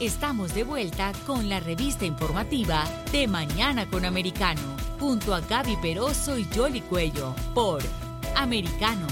Estamos de vuelta con la revista informativa de Mañana con Americano, junto a Gaby Peroso y Jolly Cuello, por Americano.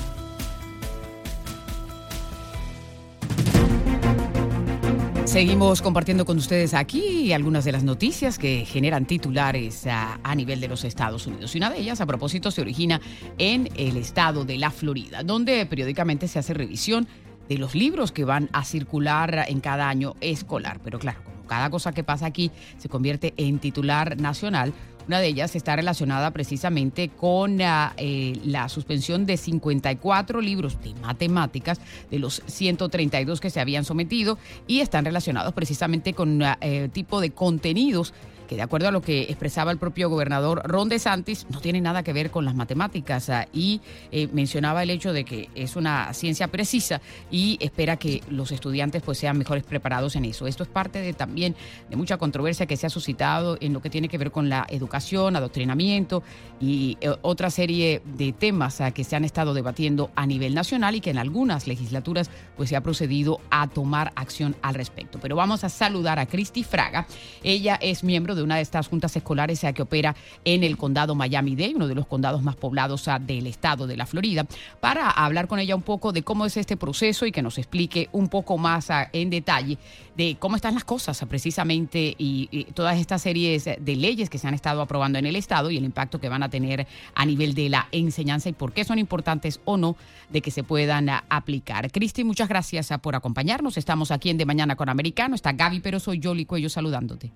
Seguimos compartiendo con ustedes aquí algunas de las noticias que generan titulares a, a, nivel de los Estados Unidos. Y una de ellas, a propósito, se origina en el estado de la Florida, donde periódicamente se hace revisión de los libros que van a circular en cada año escolar. Pero claro, como cada cosa que pasa aquí se convierte en titular nacional, una de ellas está relacionada precisamente con uh, eh, la suspensión de 54 libros de matemáticas de los 132 que se habían sometido y están relacionados precisamente con un uh, eh, tipo de contenidos de acuerdo a lo que expresaba el propio gobernador Ron DeSantis, no tiene nada que ver con las matemáticas ah, y eh, mencionaba el hecho de que es una ciencia precisa y espera que los estudiantes pues sean mejores preparados en eso. Esto es parte de también de mucha controversia que se ha suscitado en lo que tiene que ver con la educación, adoctrinamiento y eh, otra serie de temas ah, que se han estado debatiendo a nivel nacional y que en algunas legislaturas pues se ha procedido a tomar acción al respecto. Pero vamos a saludar a Cristi Fraga. Ella es miembro de una de estas juntas escolares que opera en el condado Miami-Dade, uno de los condados más poblados del estado de la Florida, para hablar con ella un poco de cómo es este proceso y que nos explique un poco más en detalle de cómo están las cosas precisamente y, y todas estas series de leyes que se han estado aprobando en el estado y el impacto que van a tener a nivel de la enseñanza y por qué son importantes o no de que se puedan aplicar. Cristi, muchas gracias por acompañarnos. Estamos aquí en De Mañana con Americano. Está Gaby, pero soy Yoli Cuello saludándote.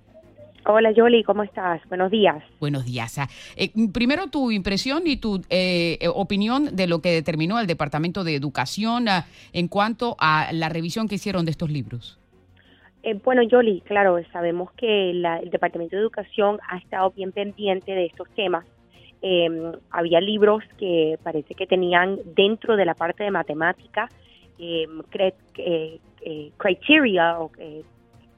Hola Yoli, ¿cómo estás? Buenos días. Buenos días. Eh, primero tu impresión y tu eh, opinión de lo que determinó el Departamento de Educación uh, en cuanto a la revisión que hicieron de estos libros. Eh, bueno, Yoli, claro, sabemos que la, el Departamento de Educación ha estado bien pendiente de estos temas. Eh, había libros que parece que tenían dentro de la parte de matemática criteria o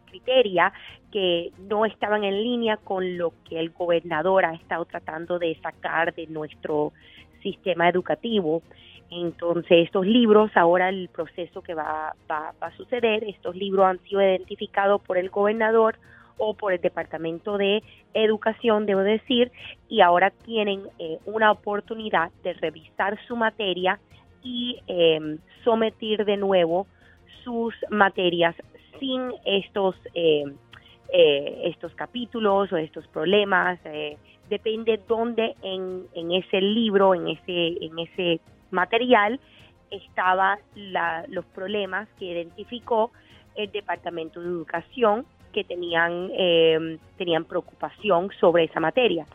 criteria que no estaban en línea con lo que el gobernador ha estado tratando de sacar de nuestro sistema educativo. Entonces, estos libros, ahora el proceso que va, a suceder, estos libros han sido identificados por el gobernador o por el Departamento de Educación, debo decir, y ahora tienen eh, una oportunidad de revisar su materia y eh, someter de nuevo sus materias sin estos eh, eh, estos capítulos o estos problemas. Eh, depende dónde en, en, ese libro, en ese, en ese material, estaban los problemas que identificó el Departamento de Educación que tenían, eh, tenían preocupación sobre esa materia.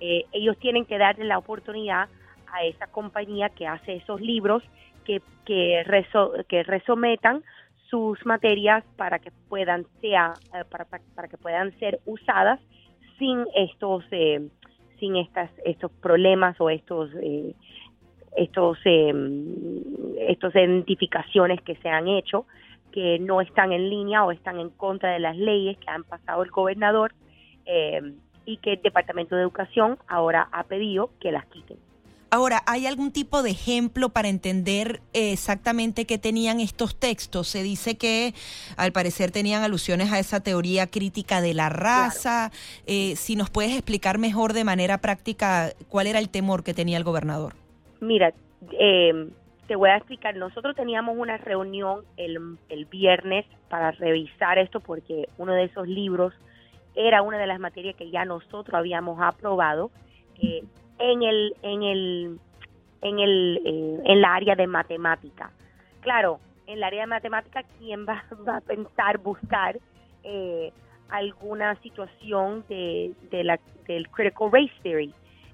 Eh, ellos tienen que darle la oportunidad a esa compañía que hace esos libros que, que, reso, que resometan sus materias para que puedan sea eh, para, para, que puedan ser usadas sin estos eh, sin estas estos problemas o estos eh, estos eh, estos identificaciones que se han hecho que no están en línea o están en contra de las leyes que han pasado el gobernador eh, y que el Departamento de Educación ahora ha pedido que las quiten. Ahora, ¿hay algún tipo de ejemplo para entender exactamente qué tenían estos textos? Se dice que al parecer tenían alusiones a esa teoría crítica de la raza. Claro. Eh, si nos puedes explicar mejor de manera práctica cuál era el temor que tenía el gobernador. Mira, eh, te voy a explicar. Nosotros teníamos una reunión el, el viernes para revisar esto porque uno de esos libros era una de las materias que ya nosotros habíamos aprobado. Eh, en el en el en el eh, en la área de matemática. Claro, en el área de matemática quién va, a pensar buscar eh, alguna situación de, del critical race theory.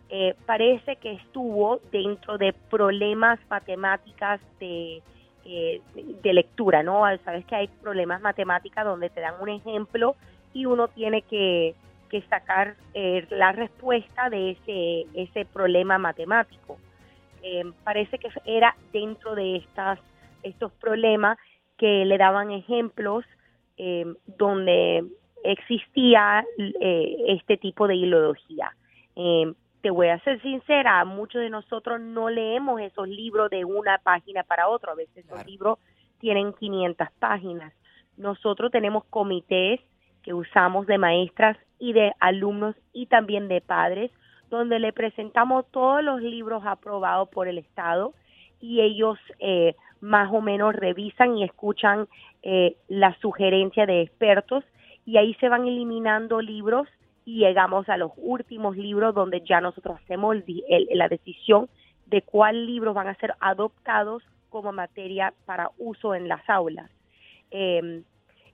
Eh, parece que estuvo dentro de problemas matemáticas de, eh, de lectura, ¿no? Sabes que hay problemas matemáticas donde te dan un ejemplo y uno tiene que que sacar eh, la respuesta de ese, ese problema matemático. Eh, parece que era dentro de estas, estos problemas que le daban ejemplos eh, donde existía eh, este tipo de ideología. Eh, te voy a ser sincera, muchos de nosotros no leemos esos libros de una página para otra, a veces claro. los libros tienen 500 páginas. nosotros tenemos comités que usamos de maestras y de alumnos y también de padres, donde le presentamos todos los libros aprobados por el Estado y ellos eh, más o menos revisan y escuchan eh, la sugerencia de expertos y ahí se van eliminando libros y llegamos a los últimos libros donde ya nosotros hacemos la decisión de cuál libros van a ser adoptados como materia para uso en las aulas. Em,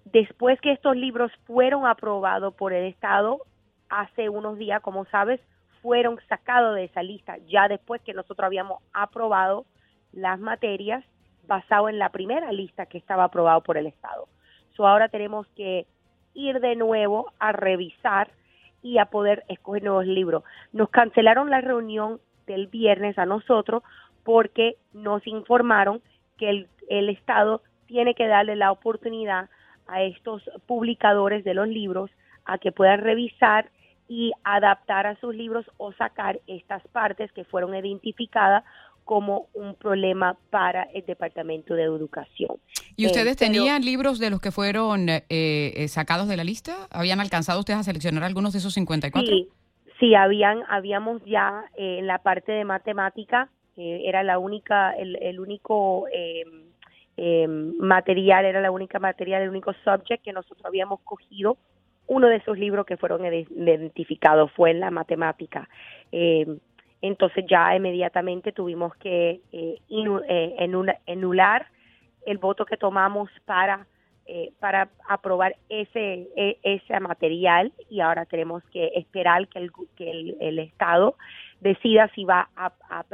después que estos libros fueron aprobados por el Estado, hace unos días, como sabes, fueron sacados de esa lista, ya después que nosotros habíamos aprobado las materias basado en la primera lista que estaba aprobado por el Estado. So ahora tenemos que ir de nuevo a revisar y a poder escoger nuevos libros. Nos cancelaron la reunión del viernes a nosotros porque nos informaron que el, el Estado tiene que darle la oportunidad a estos publicadores de los libros a que puedan revisar y adaptar a sus libros o sacar estas partes que fueron identificadas como un problema para el Departamento de Educación. ¿Y ustedes eh, tenían libros de los que fueron eh, eh, sacados de la lista? ¿Habían alcanzado ustedes a seleccionar algunos de esos 54? Sí, sí habían, habíamos ya en la parte de matemática, era la única, el, el único material, era la única material, el único subject que nosotros habíamos cogido. Uno de esos libros que fueron identificados fue en la matemática. Eh, entonces ya inmediatamente tuvimos que eh, eh enular el voto que tomamos para eh, para aprobar ese e, ese material y ahora tenemos que esperar que el que el, estado decida si va a, a,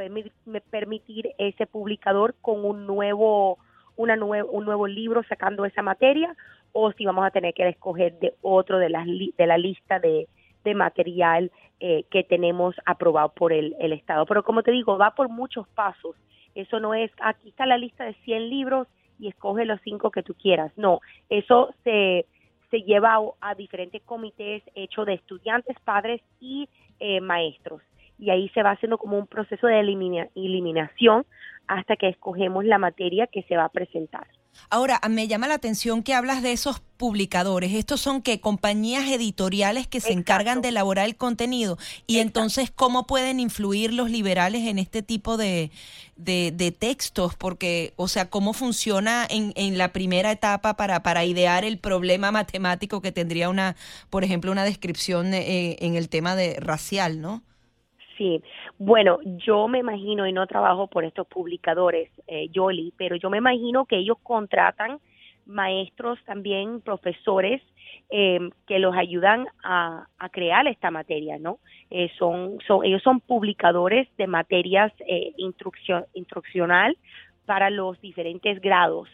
permitir ese publicador con un nuevo una un nuevo libro sacando esa materia o si vamos a tener que escoger de otro de las de la lista de de material eh, que tenemos aprobado por el, el, Estado. Pero como te digo, va por muchos pasos. Eso no es, aquí está la lista de 100 libros y escoge los cinco que tú quieras. No, eso se, se lleva a, diferentes comités hechos de estudiantes, padres y eh, maestros. Y ahí se va haciendo como un proceso de eliminación hasta que escogemos la materia que se va a presentar. Ahora, me llama la atención que hablas de esos publicadores. Estos son que compañías editoriales que se encargan de elaborar el contenido. Y entonces, ¿cómo pueden influir los liberales en este tipo de, de, textos? Porque, o sea, ¿cómo funciona en, en la primera etapa para, para idear el problema matemático que tendría una, por ejemplo, una descripción eh, en el tema de racial, ¿no? Sí, bueno, yo me imagino, y no trabajo por estos publicadores, eh, pero yo me imagino que ellos contratan maestros también, profesores, em, que los ayudan a, crear esta materia, ¿no? Eh, son, son, ellos son publicadores de materias eh, instruccional para los diferentes grados.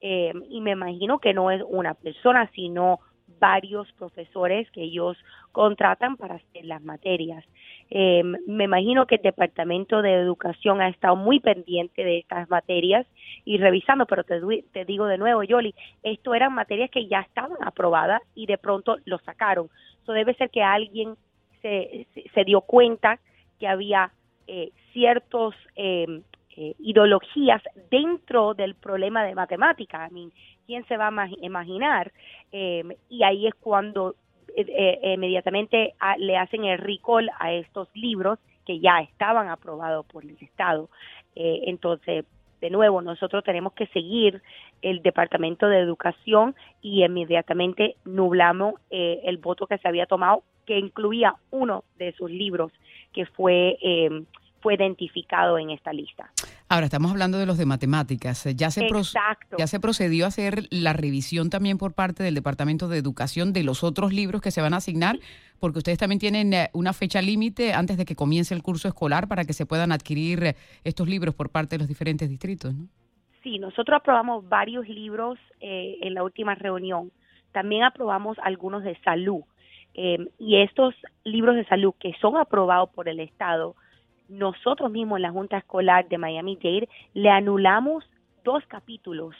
Em, y me imagino que no es una persona, sino varios profesores que ellos contratan para hacer las materias. Eh, me imagino que el Departamento de Educación ha estado muy pendiente de estas materias y revisando, pero te, te digo de nuevo, Yoli, esto eran materias que ya estaban aprobadas y de pronto lo sacaron. Eso debe ser que alguien se, se, dio cuenta que había eh, ciertos eh, eh, ideologías dentro del problema de matemática. I ¿Quién se va a imaginar? Eh, y ahí es cuando eh, inmediatamente le hacen el recall a estos libros que ya estaban aprobados por el Estado. entonces, de nuevo, nosotros tenemos que seguir el Departamento de Educación y inmediatamente nublamos el voto que se había tomado, que incluía uno de esos libros que fue fue identificado en esta lista. Ahora estamos hablando de los de matemáticas. Ya se, ya se procedió a hacer la revisión también por parte del Departamento de Educación de los otros libros que se van a asignar, porque ustedes también tienen eh, una fecha límite antes de que comience el curso escolar para que se puedan adquirir eh, estos libros por parte de los diferentes distritos. ¿no? Sí, nosotros aprobamos varios libros eh, en la última reunión. También aprobamos algunos de salud. y estos libros de salud que son aprobados por el Estado nosotros mismos en la Junta Escolar de Miami-Dade le anulamos dos capítulos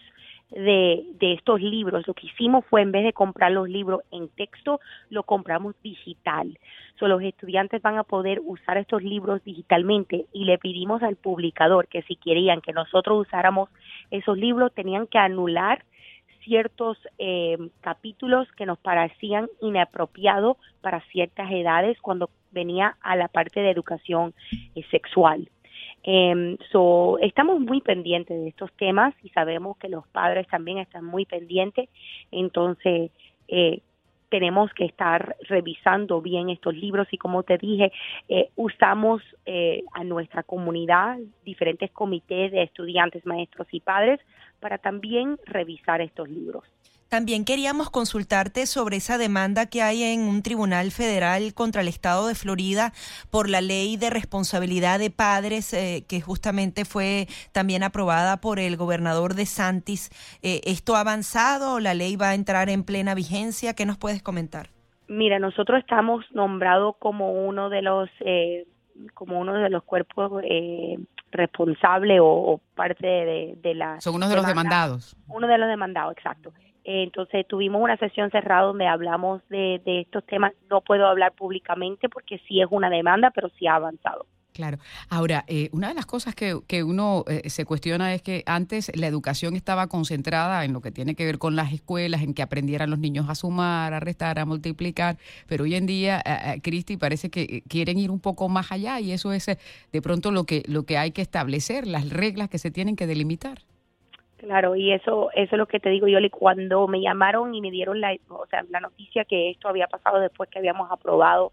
de, estos libros. Lo que hicimos fue, en vez de comprar los libros en texto, lo compramos digital. So, los estudiantes van a poder usar estos libros digitalmente y le pedimos al publicador que si querían que nosotros usáramos esos libros, tenían que anular ciertos eh, capítulos que nos parecían inapropiados para ciertas edades cuando venía a la parte de educación eh, sexual. Eh, so, estamos muy pendientes de estos temas y sabemos que los padres también están muy pendientes. Entonces, eh, tenemos que estar revisando bien estos libros y como te dije, eh, usamos eh, a nuestra comunidad, diferentes comités de estudiantes, maestros y padres para también revisar estos libros. También queríamos consultarte sobre esa demanda que hay en un tribunal federal contra el estado de Florida por la ley de responsabilidad de padres eh, que justamente fue también aprobada por el gobernador de Santis. Eh, ¿Esto ha avanzado? ¿La ley va a entrar en plena vigencia? ¿Qué nos puedes comentar? Mira, nosotros estamos nombrados como uno de los eh, como uno de los cuerpos eh, responsables o, o, parte de, de, la... Son uno de demanda. los demandados. Uno de los demandados, exacto. Entonces tuvimos una sesión cerrada donde hablamos de, de, estos temas. No puedo hablar públicamente porque sí es una demanda, pero sí ha avanzado. Claro. Ahora, eh, una de las cosas que, que uno eh, se cuestiona es que antes la educación estaba concentrada en lo que tiene que ver con las escuelas, en que aprendieran los niños a sumar, a restar, a multiplicar, pero hoy en día, eh, Cristi, parece que quieren ir un poco más allá y eso es de pronto lo que, lo que hay que establecer, las reglas que se tienen que delimitar. Claro, y eso, eso es lo que te digo yo, cuando me llamaron y me dieron la, o sea, la noticia que esto había pasado después que habíamos aprobado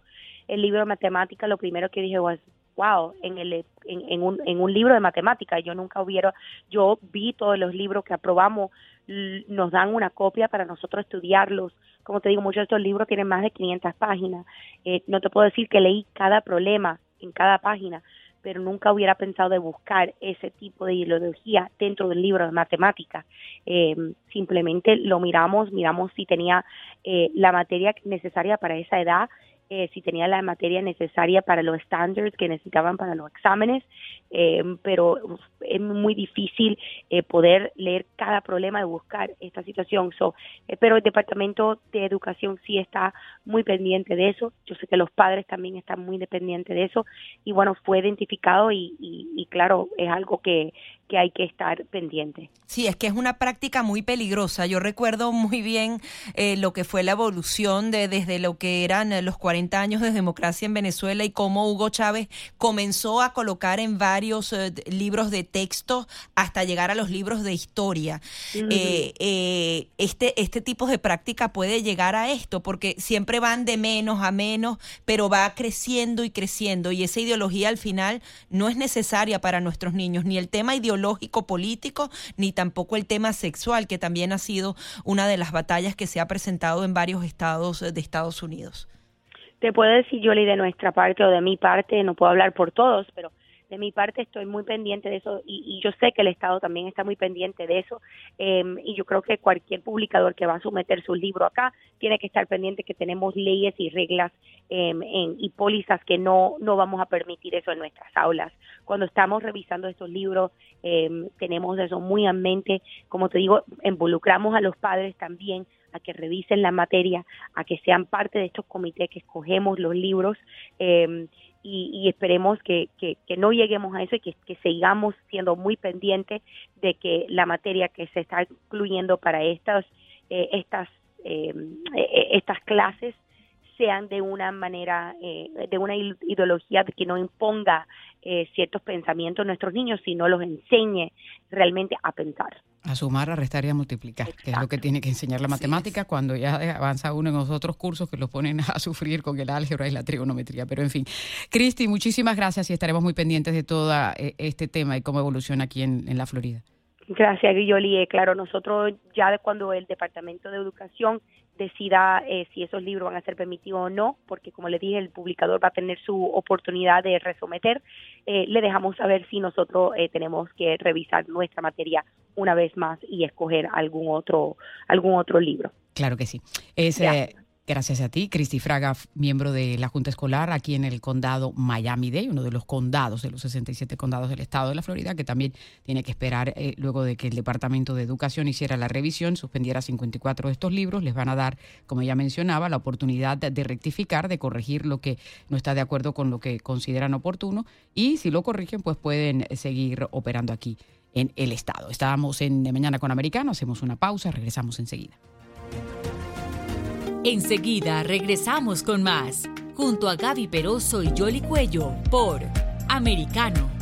el libro de matemáticas, lo primero que dije fue, wow, en, el, en, en, un, en un libro de matemáticas, yo nunca hubiera, yo vi todos los libros que aprobamos, nos dan una copia para nosotros estudiarlos. Como te digo, muchos de estos libros tienen más de 500 páginas. Eh, no te puedo decir que leí cada problema en cada página, pero nunca hubiera pensado de buscar ese tipo de ideología dentro del libro de matemáticas. Eh, simplemente lo miramos, miramos si tenía eh, la materia necesaria para esa edad, eh, si tenía la materia necesaria para los estándares que necesitaban para los exámenes, eh, pero es muy difícil eh, poder leer cada problema y buscar esta situación. So, eh, pero el Departamento de Educación sí está muy pendiente de eso. Yo sé que los padres también están muy dependientes de eso. Y bueno, fue identificado y, y, y claro, es algo que, que hay que estar pendiente. Sí, es que es una práctica muy peligrosa. Yo recuerdo muy bien eh, lo que fue la evolución de desde lo que eran los 40 años de democracia en Venezuela y cómo Hugo Chávez comenzó a colocar en varios eh, libros de texto hasta llegar a los libros de historia. Uh -huh. eh, eh, este, este tipo de práctica puede llegar a esto porque siempre van de menos a menos, pero va creciendo y creciendo y esa ideología al final no es necesaria para nuestros niños, ni el tema ideológico ideológico político, ni tampoco el tema sexual, que también ha sido una de las batallas que se ha presentado en varios estados de Estados Unidos. Te puedo decir, Yoli, de nuestra parte o de mi parte, no puedo hablar por todos, pero de mi parte estoy muy pendiente de eso y, y, yo sé que el Estado también está muy pendiente de eso eh, y yo creo que cualquier publicador que va a someter su libro acá tiene que estar pendiente que tenemos leyes y reglas en, y pólizas que no, no vamos a permitir eso en nuestras aulas. Cuando estamos revisando estos libros eh, tenemos eso muy en mente, como te digo, involucramos a los padres también a que revisen la materia, a que sean parte de estos comités que escogemos los libros y, y, esperemos que, que, que, no lleguemos a eso y que, que, sigamos siendo muy pendientes de que la materia que se está incluyendo para estas, eh, estas, eh, estas clases sean de una manera, eh, de una ideología que no imponga eh, ciertos pensamientos a nuestros niños, sino los enseñe realmente a pensar. A sumar, a restar y a multiplicar, Exacto. que es lo que tiene que enseñar la matemática cuando ya avanza uno en los otros cursos que los ponen a sufrir con el álgebra y la trigonometría. Pero en fin, Cristi, muchísimas gracias y estaremos muy pendientes de todo eh, este tema y cómo evoluciona aquí en, en la Florida. Gracias, Guilloli. Claro, nosotros ya cuando el Departamento de Educación decida eh, si esos libros van a ser permitidos o no, porque como le dije, el publicador va a tener su oportunidad de resometer, eh, le dejamos saber si nosotros eh, tenemos que revisar nuestra materia una vez más y escoger algún otro algún otro libro. Claro que sí. Es, Gracias a ti, Cristi Fraga, miembro de la Junta Escolar aquí en el condado Miami-Dade, uno de los condados, de los 67 condados del estado de la Florida, que también tiene que esperar eh, luego de que el Departamento de Educación hiciera la revisión, suspendiera 54 de estos libros, les van a dar, como ya mencionaba, la oportunidad de, de rectificar, de corregir lo que no está de acuerdo con lo que consideran oportuno y si lo corrigen, pues pueden seguir operando aquí en el Estado. Estábamos en De Mañana con Americano, hacemos una pausa, regresamos enseguida. Enseguida regresamos con más, junto a Gaby Peroso y Jolly Cuello, por Americano.